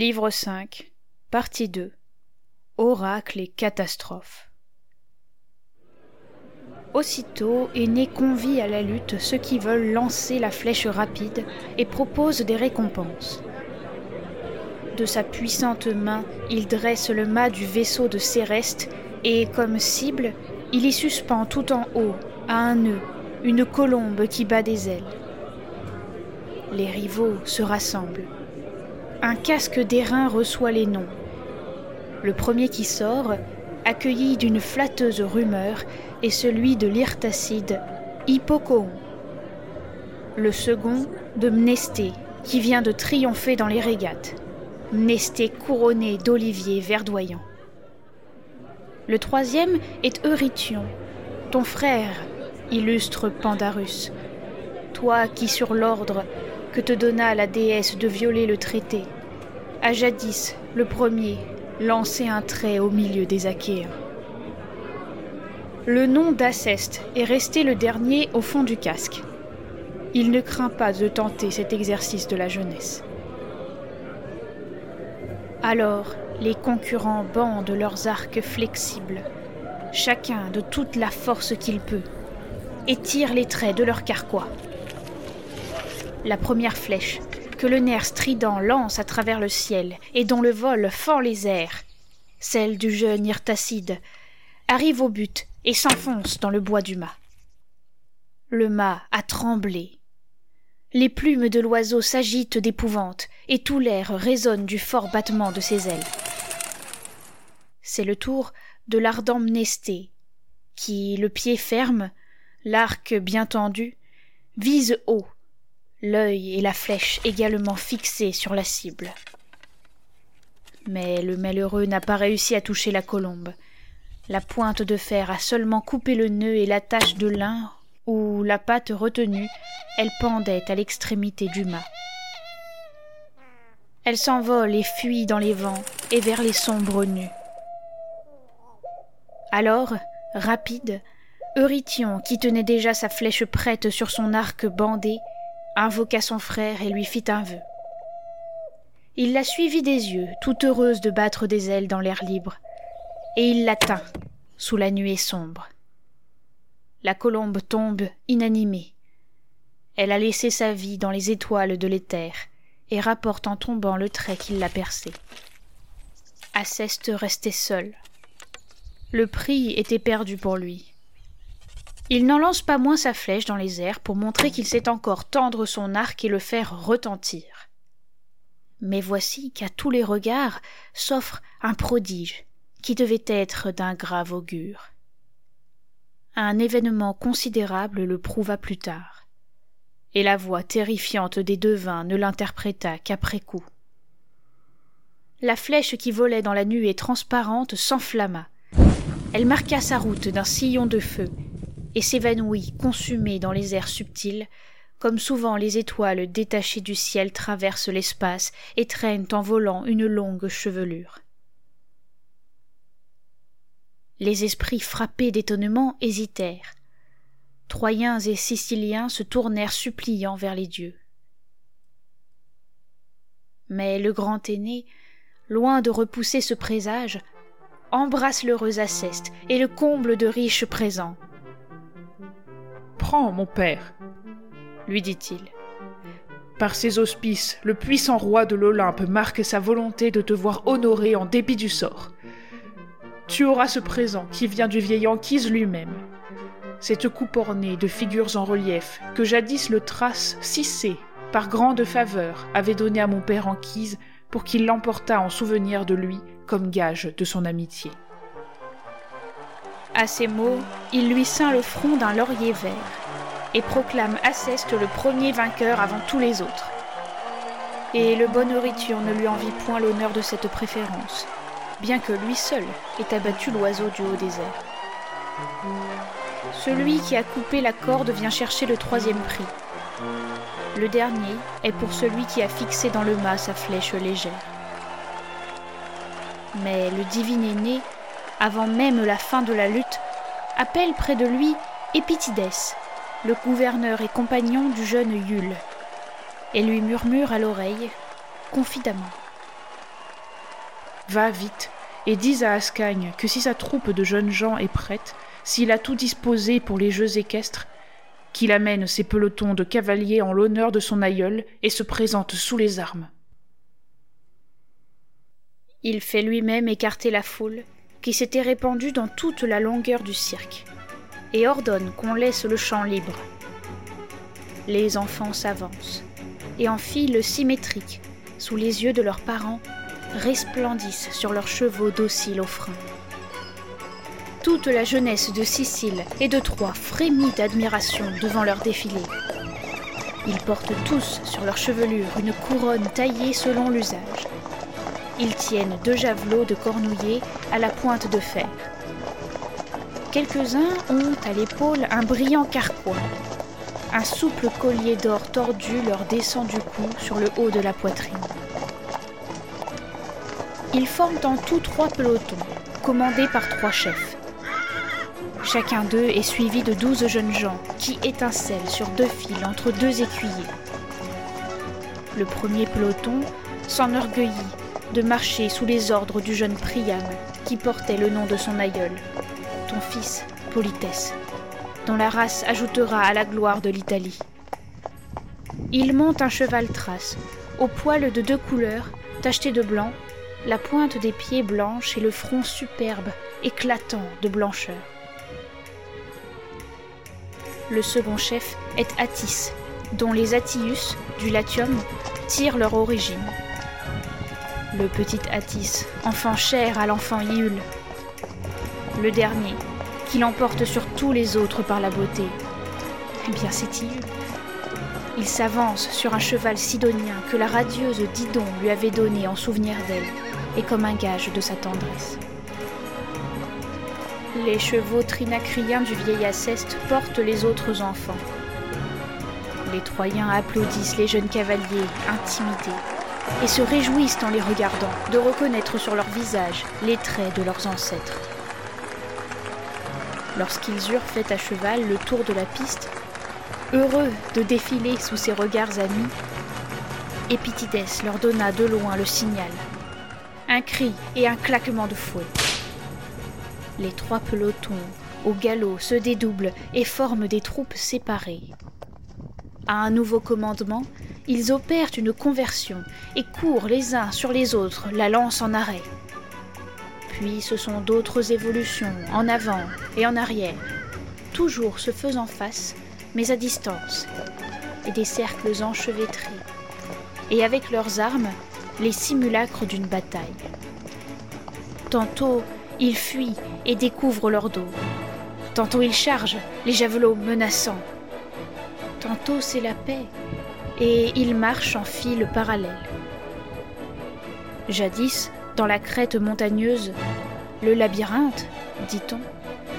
Livre 5, partie 2 Oracle et catastrophe. Aussitôt, Aîné convie à la lutte ceux qui veulent lancer la flèche rapide et propose des récompenses. De sa puissante main, il dresse le mât du vaisseau de Céreste et, comme cible, il y suspend tout en haut, à un nœud, une colombe qui bat des ailes. Les rivaux se rassemblent un casque d'airain reçoit les noms. Le premier qui sort, accueilli d'une flatteuse rumeur, est celui de l'Irtacide, Hippocoon. Le second, de Mnesté, qui vient de triompher dans les régates. Mnesté couronné d'oliviers verdoyants. Le troisième est Eurytion, ton frère, illustre Pandarus, toi qui sur l'ordre que te donna la déesse de violer le traité, a jadis, le premier, lancé un trait au milieu des Achéens. Le nom d'Aceste est resté le dernier au fond du casque. Il ne craint pas de tenter cet exercice de la jeunesse. Alors, les concurrents bandent leurs arcs flexibles, chacun de toute la force qu'il peut, et tirent les traits de leur carquois la première flèche que le nerf strident lance à travers le ciel et dont le vol fend les airs, celle du jeune Irtacide, arrive au but et s'enfonce dans le bois du mât. Le mât a tremblé. Les plumes de l'oiseau s'agitent d'épouvante et tout l'air résonne du fort battement de ses ailes. C'est le tour de l'ardent Mnesté, qui, le pied ferme, l'arc bien tendu, vise haut l'œil et la flèche également fixés sur la cible. Mais le malheureux n'a pas réussi à toucher la colombe. La pointe de fer a seulement coupé le nœud et l'attache de lin où, la patte retenue, elle pendait à l'extrémité du mât. Elle s'envole et fuit dans les vents et vers les sombres nues. Alors, rapide, Eurytion, qui tenait déjà sa flèche prête sur son arc bandé, invoqua son frère et lui fit un vœu. Il la suivit des yeux, toute heureuse de battre des ailes dans l'air libre, et il la tint sous la nuée sombre. La colombe tombe inanimée. Elle a laissé sa vie dans les étoiles de l'éther, et rapporte en tombant le trait qui l'a percé. Aceste restait seul. Le prix était perdu pour lui. Il n'en lance pas moins sa flèche dans les airs pour montrer qu'il sait encore tendre son arc et le faire retentir. Mais voici qu'à tous les regards s'offre un prodige qui devait être d'un grave augure. Un événement considérable le prouva plus tard, et la voix terrifiante des devins ne l'interpréta qu'après coup. La flèche qui volait dans la nuée transparente s'enflamma. Elle marqua sa route d'un sillon de feu et s'évanouit consumé dans les airs subtils, comme souvent les étoiles détachées du ciel traversent l'espace et traînent en volant une longue chevelure. Les esprits frappés d'étonnement hésitèrent. Troyens et Siciliens se tournèrent suppliants vers les dieux. Mais le grand aîné, loin de repousser ce présage, embrasse l'heureux Aceste et le comble de riches présents Prends, mon père, lui dit-il. Par ses auspices, le puissant roi de l'Olympe marque sa volonté de te voir honoré en dépit du sort. Tu auras ce présent qui vient du vieil Anquise lui-même. Cette coupe ornée de figures en relief que jadis le trace Cissé, par grande faveur, avait donné à mon père Anquise pour qu'il l'emportât en souvenir de lui comme gage de son amitié. À ces mots, il lui ceint le front d'un laurier vert et proclame Aceste le premier vainqueur avant tous les autres. Et le bon Eurytion ne lui envie point l'honneur de cette préférence, bien que lui seul ait abattu l'oiseau du haut désert. Celui qui a coupé la corde vient chercher le troisième prix. Le dernier est pour celui qui a fixé dans le mât sa flèche légère. Mais le divin aîné, avant même la fin de la lutte, appelle près de lui Épitidès, le gouverneur et compagnon du jeune Yule, et lui murmure à l'oreille, confidemment. Va vite, et dis à Ascagne que si sa troupe de jeunes gens est prête, s'il a tout disposé pour les jeux équestres, qu'il amène ses pelotons de cavaliers en l'honneur de son aïeul et se présente sous les armes. Il fait lui-même écarter la foule qui s'était répandue dans toute la longueur du cirque et ordonne qu'on laisse le champ libre. Les enfants s'avancent et en file symétrique, sous les yeux de leurs parents, resplendissent sur leurs chevaux dociles au frein. Toute la jeunesse de Sicile et de Troie frémit d'admiration devant leur défilé. Ils portent tous sur leur chevelure une couronne taillée selon l'usage. Ils tiennent deux javelots de cornouiller à la pointe de fer. Quelques-uns ont à l'épaule un brillant carquois. Un souple collier d'or tordu leur descend du cou sur le haut de la poitrine. Ils forment en tout trois pelotons, commandés par trois chefs. Chacun d'eux est suivi de douze jeunes gens qui étincellent sur deux fils entre deux écuyers. Le premier peloton s'enorgueillit de marcher sous les ordres du jeune Priam qui portait le nom de son aïeul, ton fils, Politès, dont la race ajoutera à la gloire de l'Italie. Il monte un cheval trace, au poil de deux couleurs, tacheté de blanc, la pointe des pieds blanches et le front superbe, éclatant de blancheur. Le second chef est Attis, dont les Attius, du Latium, tirent leur origine. Le petit Attis, enfant cher à l'enfant Iule. Le dernier, qui l'emporte sur tous les autres par la beauté. Eh bien, c'est Iule. Il s'avance sur un cheval sidonien que la radieuse Didon lui avait donné en souvenir d'elle, et comme un gage de sa tendresse. Les chevaux trinacriens du vieil Aceste portent les autres enfants. Les Troyens applaudissent les jeunes cavaliers, intimidés, et se réjouissent en les regardant de reconnaître sur leur visage les traits de leurs ancêtres. Lorsqu'ils eurent fait à cheval le tour de la piste, heureux de défiler sous ses regards amis, Épitidès leur donna de loin le signal. Un cri et un claquement de fouet. Les trois pelotons, au galop, se dédoublent et forment des troupes séparées. À un nouveau commandement, ils opèrent une conversion et courent les uns sur les autres, la lance en arrêt. Puis ce sont d'autres évolutions, en avant et en arrière, toujours se faisant face, mais à distance, et des cercles enchevêtrés, et avec leurs armes, les simulacres d'une bataille. Tantôt, ils fuient et découvrent leur dos. Tantôt ils chargent, les javelots menaçants. Tantôt c'est la paix, et ils marchent en file parallèle. Jadis, dans la crête montagneuse, le labyrinthe, dit-on,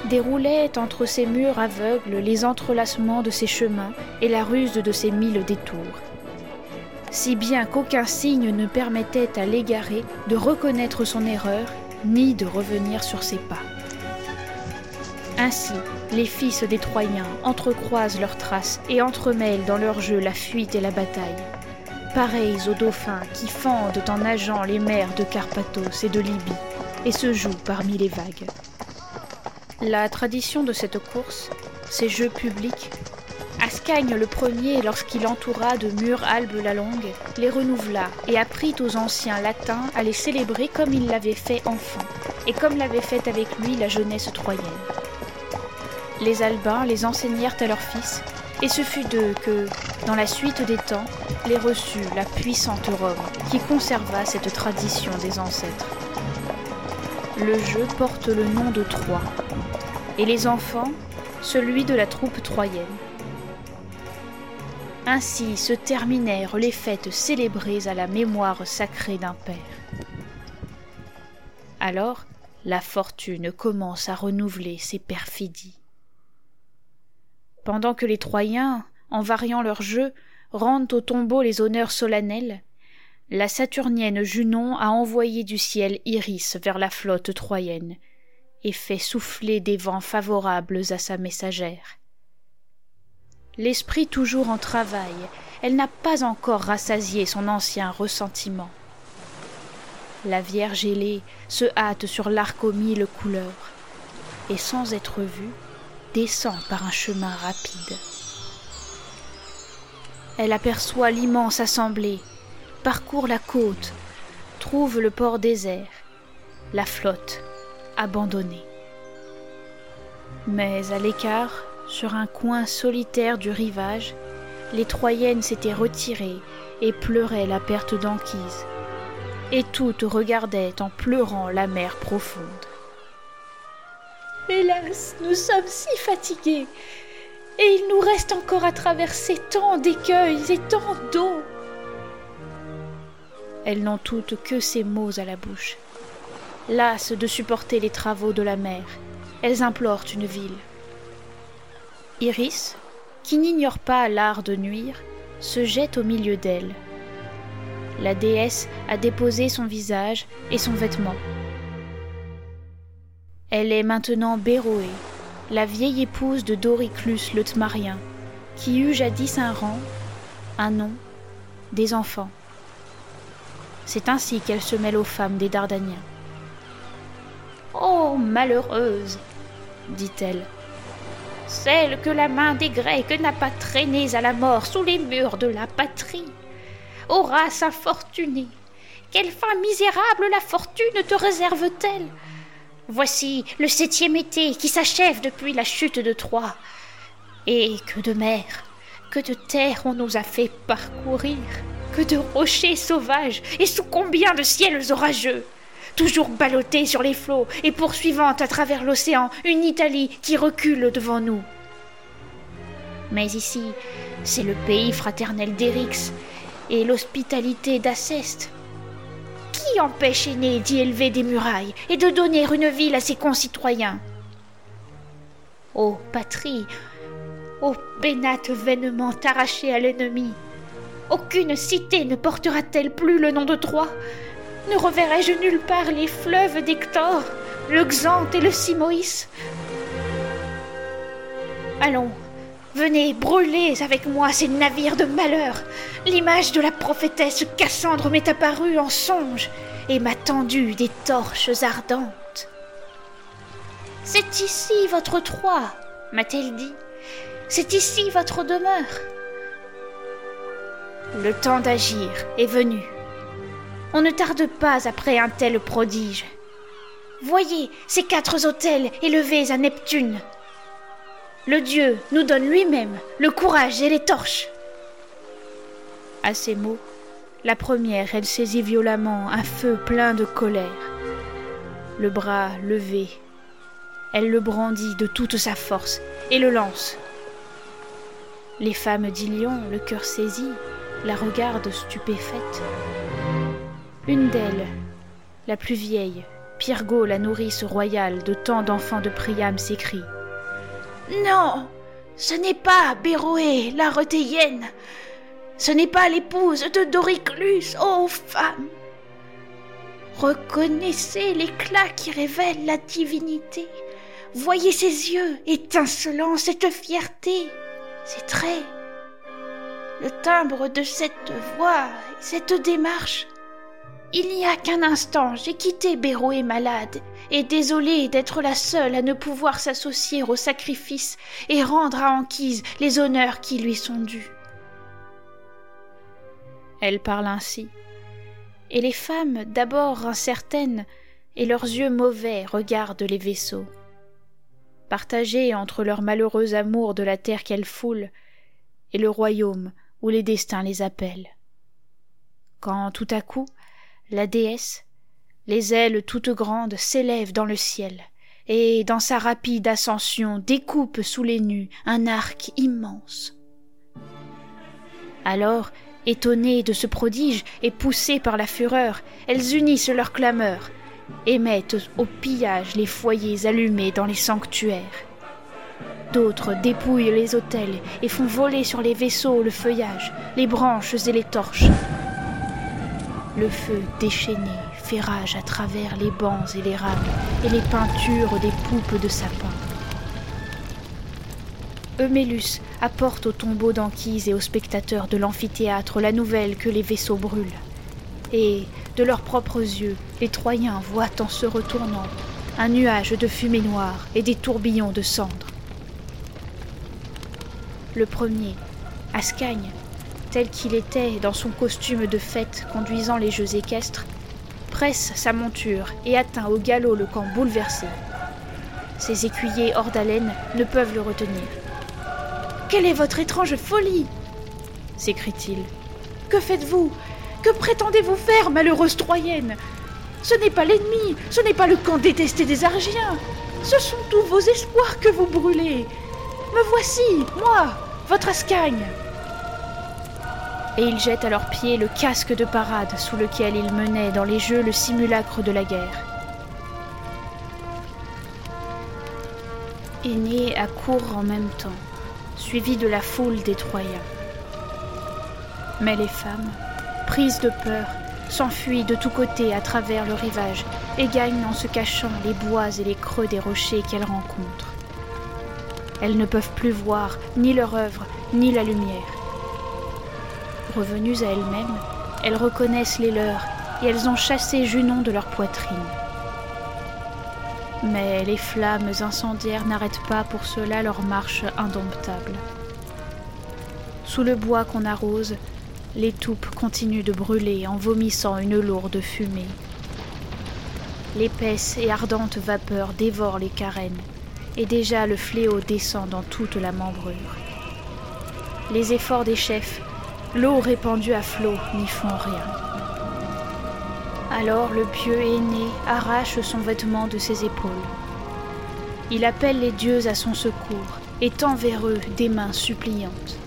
déroulait entre ces murs aveugles les entrelacements de ses chemins et la ruse de ses mille détours. Si bien qu'aucun signe ne permettait à l'égaré de reconnaître son erreur ni de revenir sur ses pas. Ainsi, les fils des Troyens entrecroisent leurs traces et entremêlent dans leur jeu la fuite et la bataille, pareils aux dauphins qui fendent en nageant les mers de Carpathos et de Libye et se jouent parmi les vagues. La tradition de cette course, ces jeux publics, Ascagne le premier, lorsqu'il entoura de murs Albe la Longue, les renouvela et apprit aux anciens latins à les célébrer comme il l'avait fait enfant, et comme l'avait fait avec lui la jeunesse troyenne. Les Albins les enseignèrent à leurs fils, et ce fut d'eux que, dans la suite des temps, les reçut la puissante Rome, qui conserva cette tradition des ancêtres. Le jeu porte le nom de Troie, et les enfants, celui de la troupe troyenne. Ainsi se terminèrent les fêtes célébrées à la mémoire sacrée d'un père. Alors, la fortune commence à renouveler ses perfidies. Pendant que les Troyens, en variant leur jeu, rendent au tombeau les honneurs solennels, la saturnienne Junon a envoyé du ciel Iris vers la flotte troyenne et fait souffler des vents favorables à sa messagère. L'esprit toujours en travail, elle n'a pas encore rassasié son ancien ressentiment. La Vierge ailée se hâte sur l'arc aux mille couleurs, et sans être vue, descend par un chemin rapide. Elle aperçoit l'immense assemblée, parcourt la côte, trouve le port désert, la flotte abandonnée. Mais à l'écart, sur un coin solitaire du rivage, les Troyennes s'étaient retirées et pleuraient la perte d'Anquise, et toutes regardaient en pleurant la mer profonde. Hélas, nous sommes si fatigués, et il nous reste encore à traverser tant d'écueils et tant d'eau. Elles n'ont toutes que ces mots à la bouche. Lasses de supporter les travaux de la mer, elles implorent une ville. Iris, qui n'ignore pas l'art de nuire, se jette au milieu d'elles. La déesse a déposé son visage et son vêtement. Elle est maintenant Béroé, la vieille épouse de Doriclus le Tmarien, qui eut jadis un rang, un nom, des enfants. C'est ainsi qu'elle se mêle aux femmes des Dardaniens. Oh, malheureuse, dit-elle, celle que la main des Grecs n'a pas traînée à la mort sous les murs de la patrie. Ô race infortunée, quelle fin misérable la fortune te réserve-t-elle Voici le septième été qui s'achève depuis la chute de Troie. Et que de mer, que de terre on nous a fait parcourir, que de rochers sauvages, et sous combien de ciels orageux toujours ballottés sur les flots et poursuivant à travers l'océan une Italie qui recule devant nous. Mais ici, c'est le pays fraternel d'Érix et l'hospitalité d'Aceste qui empêche Aîné d'y élever des murailles et de donner une ville à ses concitoyens? Ô patrie, ô pénate vainement arrachée à l'ennemi, aucune cité ne portera-t-elle plus le nom de Troie? Ne reverrai-je nulle part les fleuves d'Hector, le Xanthe et le Simoïs? Allons, Venez, brûlez avec moi ces navires de malheur. L'image de la prophétesse Cassandre m'est apparue en songe et m'a tendu des torches ardentes. C'est ici votre Troie, m'a-t-elle dit. C'est ici votre demeure. Le temps d'agir est venu. On ne tarde pas après un tel prodige. Voyez ces quatre autels élevés à Neptune. Le Dieu nous donne lui-même le courage et les torches. À ces mots, la première, elle saisit violemment un feu plein de colère. Le bras levé, elle le brandit de toute sa force et le lance. Les femmes d'Ilion, le cœur saisi, la regardent stupéfaite. Une d'elles, la plus vieille, Pyrgo, la nourrice royale de tant d'enfants de Priam, s'écrie non, ce n'est pas Béroé, la Rothéienne. Ce n'est pas l'épouse de Doriclus, ô femme. Reconnaissez l'éclat qui révèle la divinité. Voyez ses yeux étincelants, cette fierté, ses traits. Le timbre de cette voix et cette démarche. Il n'y a qu'un instant, j'ai quitté Béroé malade, et désolée d'être la seule à ne pouvoir s'associer au sacrifice et rendre à Anquise les honneurs qui lui sont dus. Elle parle ainsi, et les femmes, d'abord incertaines, et leurs yeux mauvais regardent les vaisseaux. Partagés entre leur malheureux amour de la terre qu'elles foulent, et le royaume où les destins les appellent. Quand tout à coup, la déesse, les ailes toutes grandes, s'élève dans le ciel, et dans sa rapide ascension découpe sous les nues un arc immense. Alors, étonnées de ce prodige et poussées par la fureur, elles unissent leurs clameurs, et mettent au pillage les foyers allumés dans les sanctuaires. D'autres dépouillent les autels et font voler sur les vaisseaux le feuillage, les branches et les torches. Le feu déchaîné fait rage à travers les bancs et les rames et les peintures des poupes de sapin. Eumélus apporte au tombeau d'Anquise et aux spectateurs de l'amphithéâtre la nouvelle que les vaisseaux brûlent. Et, de leurs propres yeux, les Troyens voient en se retournant un nuage de fumée noire et des tourbillons de cendres. Le premier, Ascagne, tel qu'il était dans son costume de fête conduisant les jeux équestres, presse sa monture et atteint au galop le camp bouleversé. Ses écuyers hors d'haleine ne peuvent le retenir. Quelle est votre étrange folie s'écrie-t-il. Que faites-vous? Que prétendez-vous faire, malheureuse Troyenne? Ce n'est pas l'ennemi, ce n'est pas le camp détesté des Argiens. Ce sont tous vos espoirs que vous brûlez. Me voici, moi, votre Ascagne et il jette à leurs pieds le casque de parade sous lequel il menait dans les jeux le simulacre de la guerre. Aîné accourt en même temps, suivi de la foule des Troyens. Mais les femmes, prises de peur, s'enfuient de tous côtés à travers le rivage et gagnent en se cachant les bois et les creux des rochers qu'elles rencontrent. Elles ne peuvent plus voir ni leur œuvre, ni la lumière. Revenues à elles-mêmes, elles reconnaissent les leurs et elles ont chassé Junon de leur poitrine. Mais les flammes incendiaires n'arrêtent pas pour cela leur marche indomptable. Sous le bois qu'on arrose, les toupes continuent de brûler en vomissant une lourde fumée. L'épaisse et ardente vapeur dévore les carènes, et déjà le fléau descend dans toute la membrure. Les efforts des chefs L'eau répandue à flot n'y font rien. Alors le pieux aîné arrache son vêtement de ses épaules. Il appelle les dieux à son secours et tend vers eux des mains suppliantes.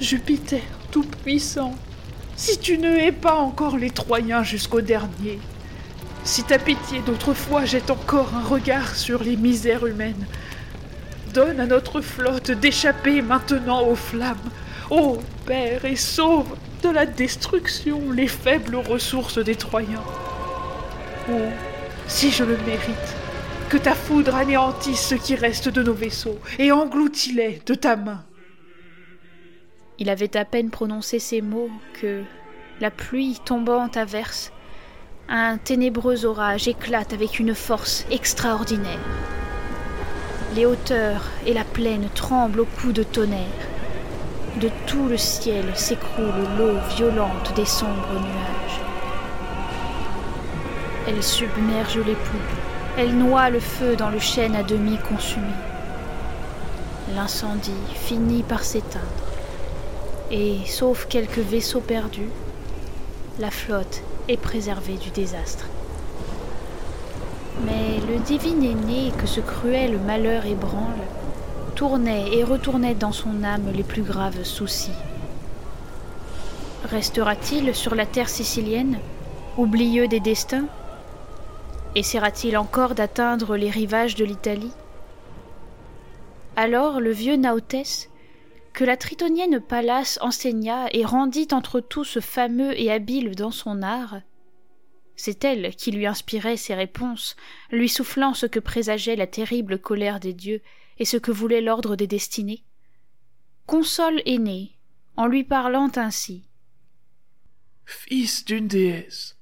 Jupiter tout-puissant, si tu ne hais pas encore les Troyens jusqu'au dernier, si ta pitié d'autrefois jette encore un regard sur les misères humaines, donne à notre flotte d'échapper maintenant aux flammes Ô Père, et sauve de la destruction les faibles ressources des Troyens. Oh, si je le mérite, que ta foudre anéantisse ce qui reste de nos vaisseaux et engloutis-les de ta main. Il avait à peine prononcé ces mots que la pluie tombante averse. Un ténébreux orage éclate avec une force extraordinaire. Les hauteurs et la plaine tremblent au coup de tonnerre. De tout le ciel s'écroule l'eau violente des sombres nuages. Elle submerge les poupes, elle noie le feu dans le chêne à demi consumé. L'incendie finit par s'éteindre, et, sauf quelques vaisseaux perdus, la flotte est préservée du désastre. Mais le divin aîné que ce cruel malheur ébranle tournait et retournait dans son âme les plus graves soucis. Restera-t-il sur la terre sicilienne, oublieux des destins? Essaiera-t-il encore d'atteindre les rivages de l'Italie? Alors le vieux Naotès, que la tritonienne Pallas enseigna et rendit entre tous fameux et habile dans son art, c'est elle qui lui inspirait ses réponses, lui soufflant ce que présageait la terrible colère des dieux et ce que voulait l'ordre des destinées. Console aîné, en lui parlant ainsi. fils d'une déesse.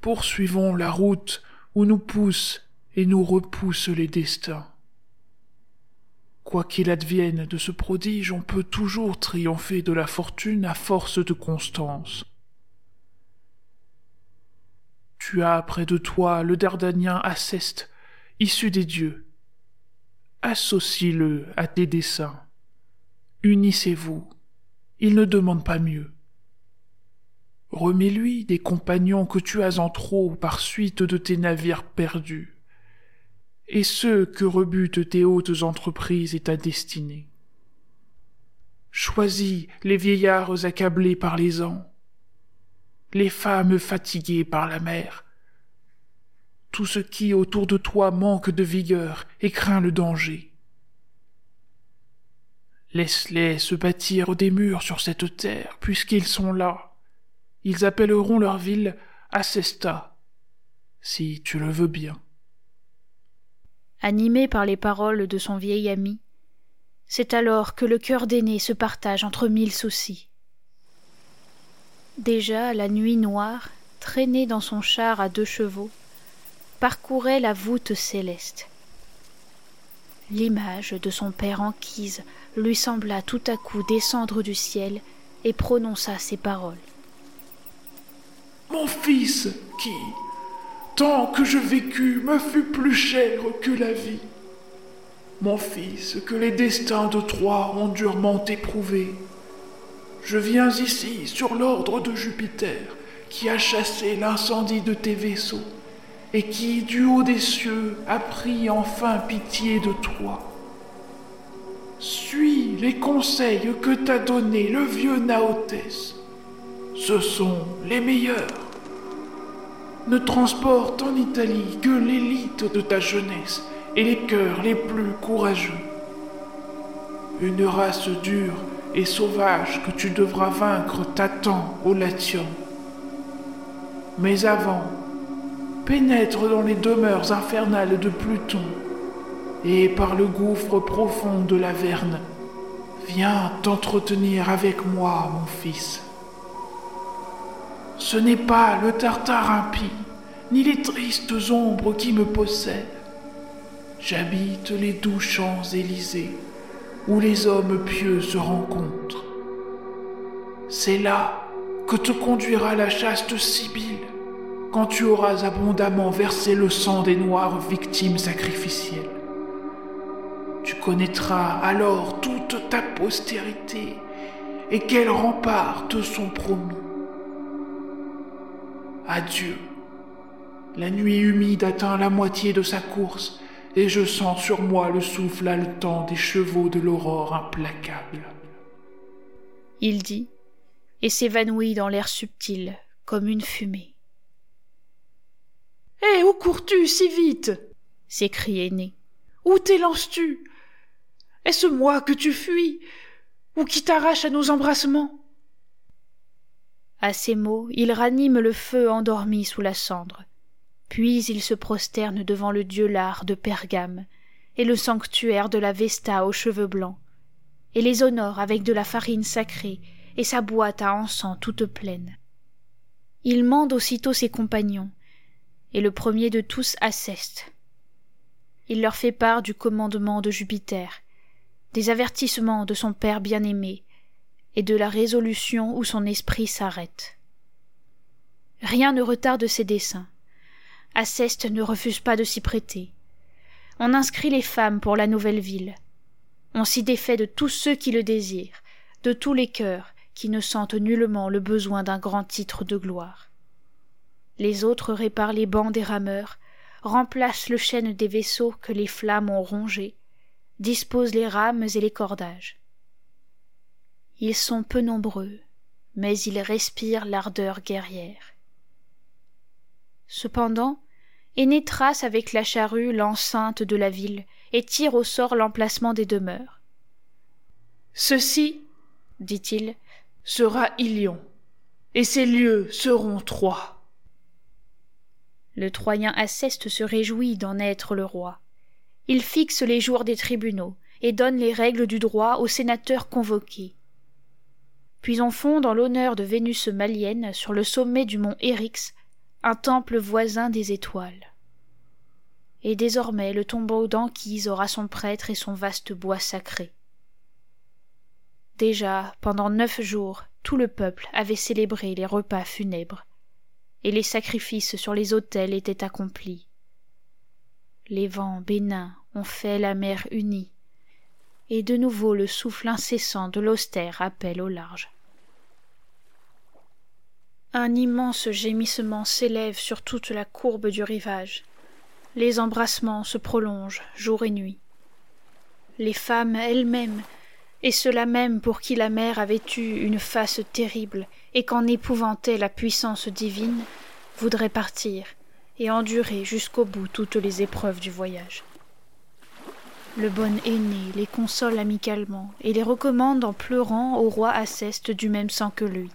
Poursuivons la route où nous poussent et nous repoussent les destins. Quoi qu'il advienne de ce prodige, on peut toujours triompher de la fortune à force de constance. Tu as près de toi le Dardanien Aceste, issu des dieux. Associe-le à tes desseins. Unissez-vous. Il ne demande pas mieux. Remets-lui des compagnons que tu as en trop par suite de tes navires perdus, et ceux que rebutent tes hautes entreprises et ta destinée. Choisis les vieillards accablés par les ans, les femmes fatiguées par la mer, tout ce qui autour de toi manque de vigueur et craint le danger. Laisse-les se bâtir des murs sur cette terre, puisqu'ils sont là. Ils appelleront leur ville Acesta, si tu le veux bien. Animé par les paroles de son vieil ami, c'est alors que le cœur d'aîné se partage entre mille soucis. Déjà la nuit noire, traînée dans son char à deux chevaux, parcourait la voûte céleste. L'image de son père Anquise lui sembla tout à coup descendre du ciel et prononça ces paroles. Mon fils, qui, tant que je vécus, me fut plus cher que la vie. Mon fils, que les destins de Troie ont durement éprouvé, je viens ici sur l'ordre de Jupiter, qui a chassé l'incendie de tes vaisseaux, et qui, du haut des cieux, a pris enfin pitié de toi. Suis les conseils que t'a donnés le vieux Naotès. Ce sont les meilleurs. Ne transporte en Italie que l'élite de ta jeunesse et les cœurs les plus courageux. Une race dure et sauvage que tu devras vaincre t'attend au Latium. Mais avant, pénètre dans les demeures infernales de Pluton, et par le gouffre profond de l'Averne, viens t'entretenir avec moi, mon fils. Ce n'est pas le tartare impie, ni les tristes ombres qui me possèdent. J'habite les doux champs Élysées, où les hommes pieux se rencontrent. C'est là que te conduira la chaste Sibylle, quand tu auras abondamment versé le sang des noires victimes sacrificielles. Tu connaîtras alors toute ta postérité et quels remparts te sont promis. Adieu. La nuit humide atteint la moitié de sa course et je sens sur moi le souffle haletant des chevaux de l'aurore implacable. Il dit et s'évanouit dans l'air subtil comme une fumée. Hé, où cours-tu si vite? s'écrie Aîné. Où t'élances-tu? Est-ce moi que tu fuis? Ou qui t'arrache à nos embrassements? À ces mots, il ranime le feu endormi sous la cendre. Puis il se prosterne devant le dieu lard de Pergame et le sanctuaire de la Vesta aux cheveux blancs, et les honore avec de la farine sacrée et sa boîte à encens toute pleine. Il mande aussitôt ses compagnons, et le premier de tous Aceste. Il leur fait part du commandement de Jupiter, des avertissements de son père bien-aimé, et de la résolution où son esprit s'arrête. Rien ne retarde ses desseins. Aceste ne refuse pas de s'y prêter. On inscrit les femmes pour la nouvelle ville. On s'y défait de tous ceux qui le désirent, de tous les cœurs qui ne sentent nullement le besoin d'un grand titre de gloire. Les autres réparent les bancs des rameurs, remplacent le chêne des vaisseaux que les flammes ont rongés, disposent les rames et les cordages. Ils sont peu nombreux, mais ils respirent l'ardeur guerrière. Cependant, Aîné trace avec la charrue l'enceinte de la ville et tire au sort l'emplacement des demeures. Ceci, dit-il, sera Ilion, et ces lieux seront trois. Le Troyen Aceste se réjouit d'en être le roi. Il fixe les jours des tribunaux et donne les règles du droit aux sénateurs convoqués. Puis on fonde en l'honneur de Vénus malienne sur le sommet du mont Eryx, un temple voisin des étoiles. Et désormais le tombeau d'Anquise aura son prêtre et son vaste bois sacré. Déjà, pendant neuf jours, tout le peuple avait célébré les repas funèbres, et les sacrifices sur les autels étaient accomplis. Les vents bénins ont fait la mer unie, et de nouveau le souffle incessant de l'austère appelle au large. Un immense gémissement s'élève sur toute la courbe du rivage. Les embrassements se prolongent jour et nuit. Les femmes elles-mêmes, et ceux-là même pour qui la mer avait eu une face terrible et qu'en épouvantait la puissance divine, voudraient partir et endurer jusqu'au bout toutes les épreuves du voyage. Le bon aîné les console amicalement et les recommande en pleurant au roi Aceste du même sang que lui.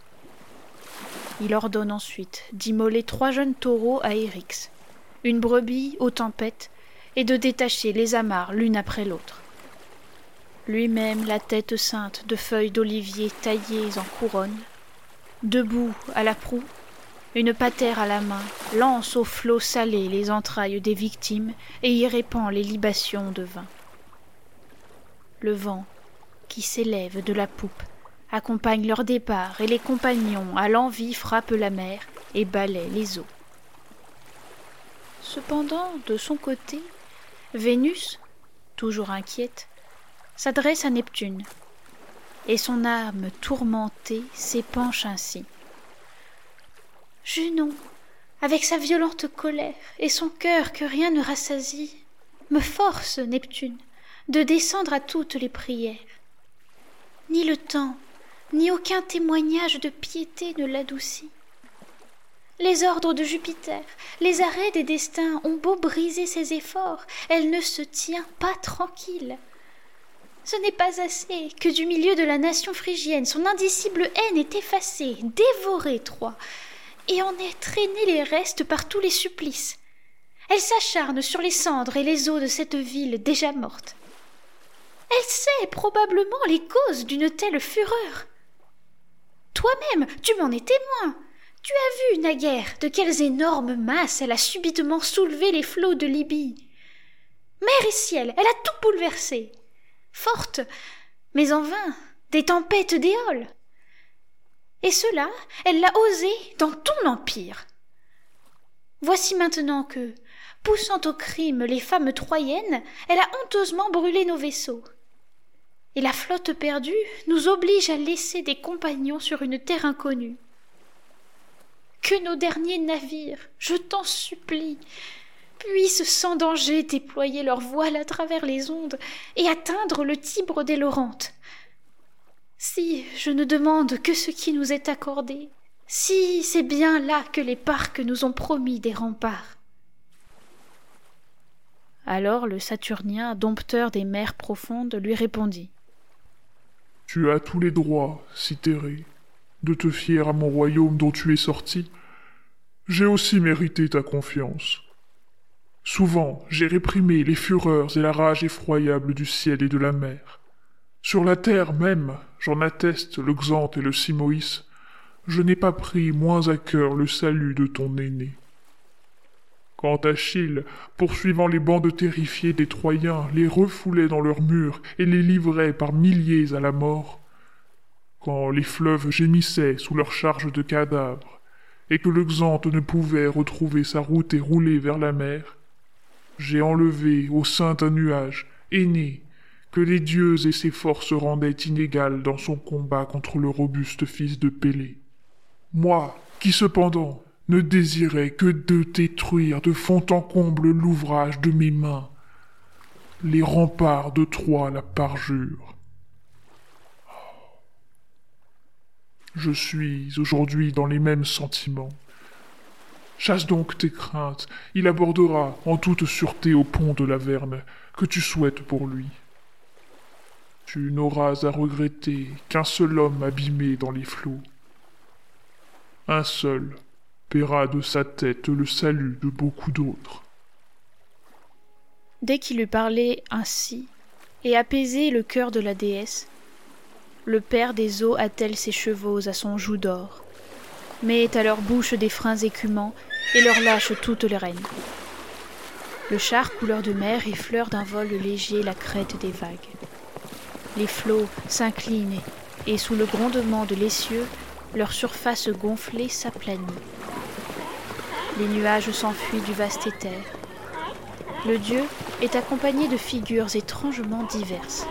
Il ordonne ensuite d'immoler trois jeunes taureaux à Eryx, une brebis aux tempêtes, et de détacher les amarres l'une après l'autre. Lui-même la tête ceinte de feuilles d'olivier taillées en couronne, debout à la proue, une patère à la main, lance au flot salé les entrailles des victimes et y répand les libations de vin. Le vent, qui s'élève de la poupe, accompagne leur départ et les compagnons à l'envie frappent la mer et balaient les eaux. Cependant, de son côté, Vénus, toujours inquiète, s'adresse à Neptune, et son âme tourmentée s'épanche ainsi. Junon, avec sa violente colère et son cœur que rien ne rassasie, me force, Neptune, de descendre à toutes les prières. Ni le temps, ni aucun témoignage de piété ne l'adoucit. Les ordres de Jupiter, les arrêts des destins ont beau briser ses efforts, elle ne se tient pas tranquille. Ce n'est pas assez que du milieu de la nation phrygienne son indicible haine est effacée, dévorée, Troie, et en est traîné les restes par tous les supplices. Elle s'acharne sur les cendres et les eaux de cette ville déjà morte. Elle sait probablement les causes d'une telle fureur. Toi-même, tu m'en es témoin. Tu as vu, naguère, de quelles énormes masses elle a subitement soulevé les flots de Libye. Mer et ciel, elle a tout bouleversé. Forte, mais en vain, des tempêtes d'éole. Et cela, elle l'a osé dans ton empire. Voici maintenant que, poussant au crime les femmes troyennes, elle a honteusement brûlé nos vaisseaux. Et la flotte perdue nous oblige à laisser des compagnons sur une terre inconnue. Que nos derniers navires, je t'en supplie, puissent sans danger déployer leur voile à travers les ondes et atteindre le Tibre des Laurentes, si je ne demande que ce qui nous est accordé, si c'est bien là que les parcs nous ont promis des remparts. Alors le Saturnien, dompteur des mers profondes, lui répondit. Tu as tous les droits, Citéré, de te fier à mon royaume dont tu es sorti. J'ai aussi mérité ta confiance. Souvent j'ai réprimé les fureurs et la rage effroyable du ciel et de la mer. Sur la terre même, j'en atteste le Xanthe et le Simoïs, je n'ai pas pris moins à cœur le salut de ton aîné. Quant Achille, poursuivant les bandes terrifiées des Troyens, les refoulait dans leurs murs et les livrait par milliers à la mort, quand les fleuves gémissaient sous leur charge de cadavres, et que le Xanthe ne pouvait retrouver sa route et rouler vers la mer, j'ai enlevé au sein d'un nuage, aîné, que les dieux et ses forces rendaient inégales dans son combat contre le robuste fils de Pélée. Moi, qui cependant ne désirais que de détruire de fond en comble l'ouvrage de mes mains, les remparts de Troie la parjure. Je suis aujourd'hui dans les mêmes sentiments. Chasse donc tes craintes, il abordera en toute sûreté au pont de la Verne que tu souhaites pour lui. Tu n'auras à regretter qu'un seul homme abîmé dans les flots. Un seul paiera de sa tête le salut de beaucoup d'autres. Dès qu'il eut parlé ainsi et apaisé le cœur de la déesse, le père des eaux attelle ses chevaux à son joug d'or, met à leur bouche des freins écumants et leur lâche toutes les rênes. Le char couleur de mer effleure d'un vol léger la crête des vagues. Les flots s'inclinent et sous le grondement de l'essieu, leur surface gonflée s'aplanit. Les nuages s'enfuient du vaste éther. Le dieu est accompagné de figures étrangement diverses.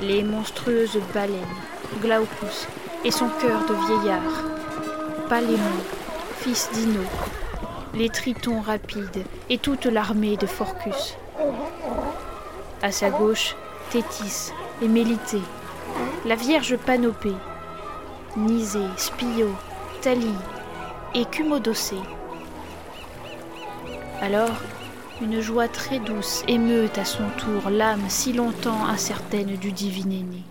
Les monstrueuses baleines, Glaucus et son cœur de vieillard, Palémon, fils d'Ino, les tritons rapides et toute l'armée de Phorcus. À sa gauche, Thétis et Mélité, la Vierge Panopée, Nisée, Spio, Thalie et Cumodocée. Alors, une joie très douce émeut à son tour l'âme si longtemps incertaine du divin aîné.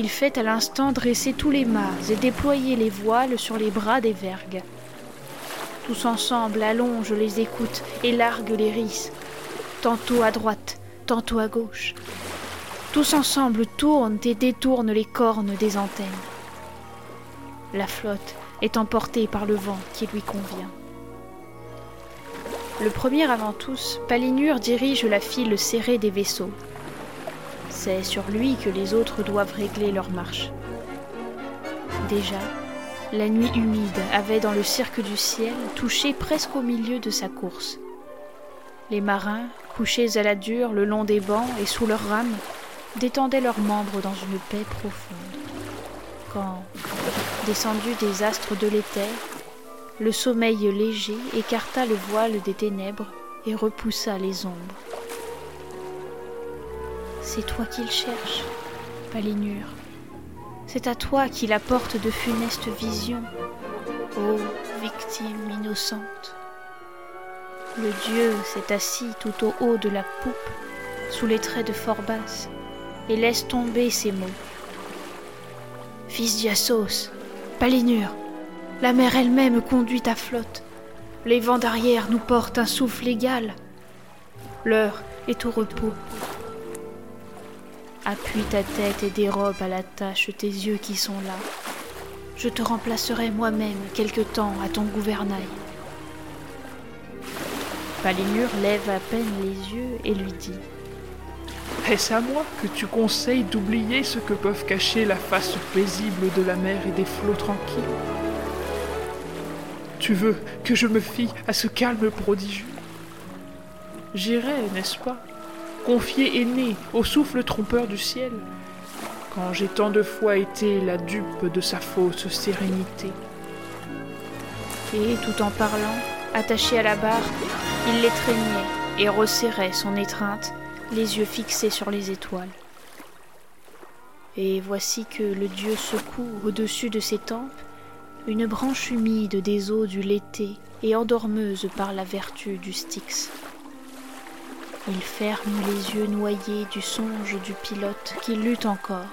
Il fait à l'instant dresser tous les mâts et déployer les voiles sur les bras des vergues. Tous ensemble allongent les écoutes et larguent les risses, tantôt à droite, tantôt à gauche. Tous ensemble tournent et détournent les cornes des antennes. La flotte est emportée par le vent qui lui convient. Le premier avant tous, Palinure dirige la file serrée des vaisseaux. C'est sur lui que les autres doivent régler leur marche. Déjà, la nuit humide avait dans le cirque du ciel touché presque au milieu de sa course. Les marins, couchés à la dure le long des bancs et sous leurs rames, détendaient leurs membres dans une paix profonde. Quand, descendu des astres de l'éther, le sommeil léger écarta le voile des ténèbres et repoussa les ombres. C'est toi qu'il cherche, Palinure. C'est à toi qu'il apporte de funestes visions, ô victime innocente. Le dieu s'est assis tout au haut de la poupe, sous les traits de Phorbas, et laisse tomber ces mots. Fils d'Iassos, Palinure, la mer elle-même conduit ta flotte. Les vents d'arrière nous portent un souffle égal. L'heure est au repos. Appuie ta tête et dérobe à la tâche tes yeux qui sont là. Je te remplacerai moi-même quelque temps à ton gouvernail. Palinure lève à peine les yeux et lui dit Est-ce à moi que tu conseilles d'oublier ce que peuvent cacher la face paisible de la mer et des flots tranquilles? Tu veux que je me fie à ce calme prodigieux? J'irai, n'est-ce pas? Confier aîné au souffle trompeur du ciel, quand j'ai tant de fois été la dupe de sa fausse sérénité. Et tout en parlant, attaché à la barre, il l'étreignait et resserrait son étreinte, les yeux fixés sur les étoiles. Et voici que le dieu secoue au-dessus de ses tempes une branche humide des eaux du Lété et endormeuse par la vertu du Styx. Il ferme les yeux noyés du songe du pilote qui lutte encore.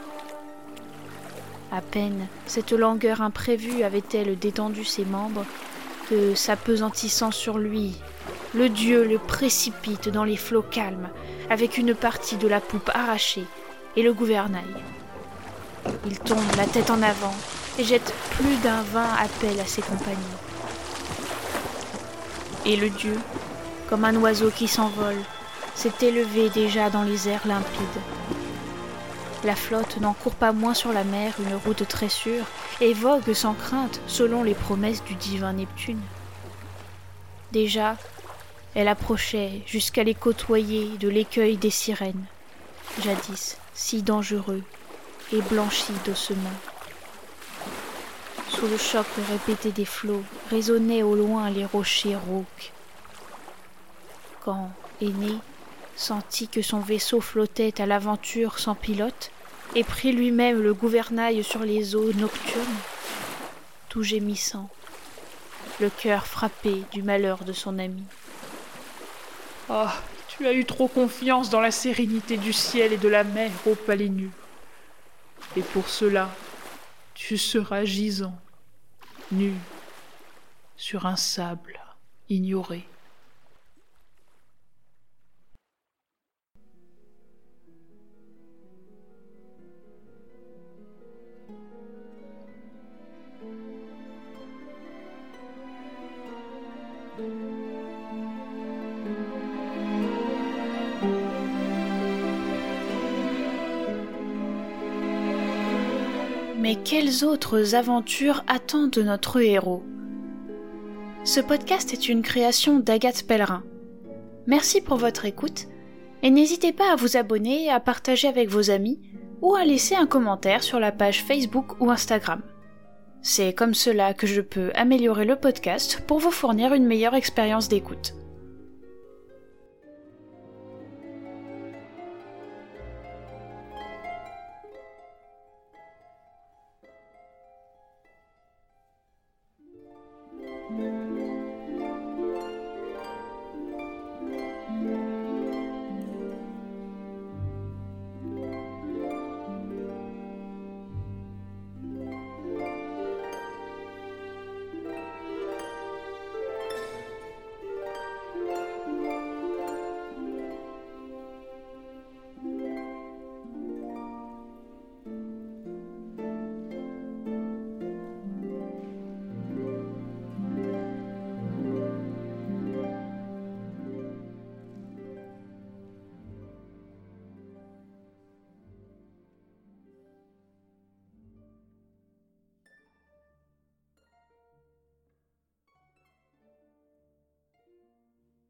À peine cette langueur imprévue avait-elle détendu ses membres que, s'apesantissant sur lui, le dieu le précipite dans les flots calmes avec une partie de la poupe arrachée et le gouvernail. Il tombe la tête en avant et jette plus d'un vain appel à ses compagnons. Et le dieu, comme un oiseau qui s'envole, s'est élevé déjà dans les airs limpides. La flotte n'en court pas moins sur la mer une route très sûre et vogue sans crainte selon les promesses du divin Neptune. Déjà, elle approchait jusqu'à les côtoyer de l'écueil des sirènes, jadis si dangereux et blanchi d'ossements. Sous le choc répété des flots résonnaient au loin les rochers rauques. Quand, aîné, sentit que son vaisseau flottait à l'aventure sans pilote, et prit lui-même le gouvernail sur les eaux nocturnes, tout gémissant, le cœur frappé du malheur de son ami. Ah, tu as eu trop confiance dans la sérénité du ciel et de la mer, ô Palinure. Et pour cela, tu seras gisant, nu, sur un sable ignoré. Quelles autres aventures attendent notre héros Ce podcast est une création d'Agathe Pellerin. Merci pour votre écoute et n'hésitez pas à vous abonner, à partager avec vos amis ou à laisser un commentaire sur la page Facebook ou Instagram. C'est comme cela que je peux améliorer le podcast pour vous fournir une meilleure expérience d'écoute.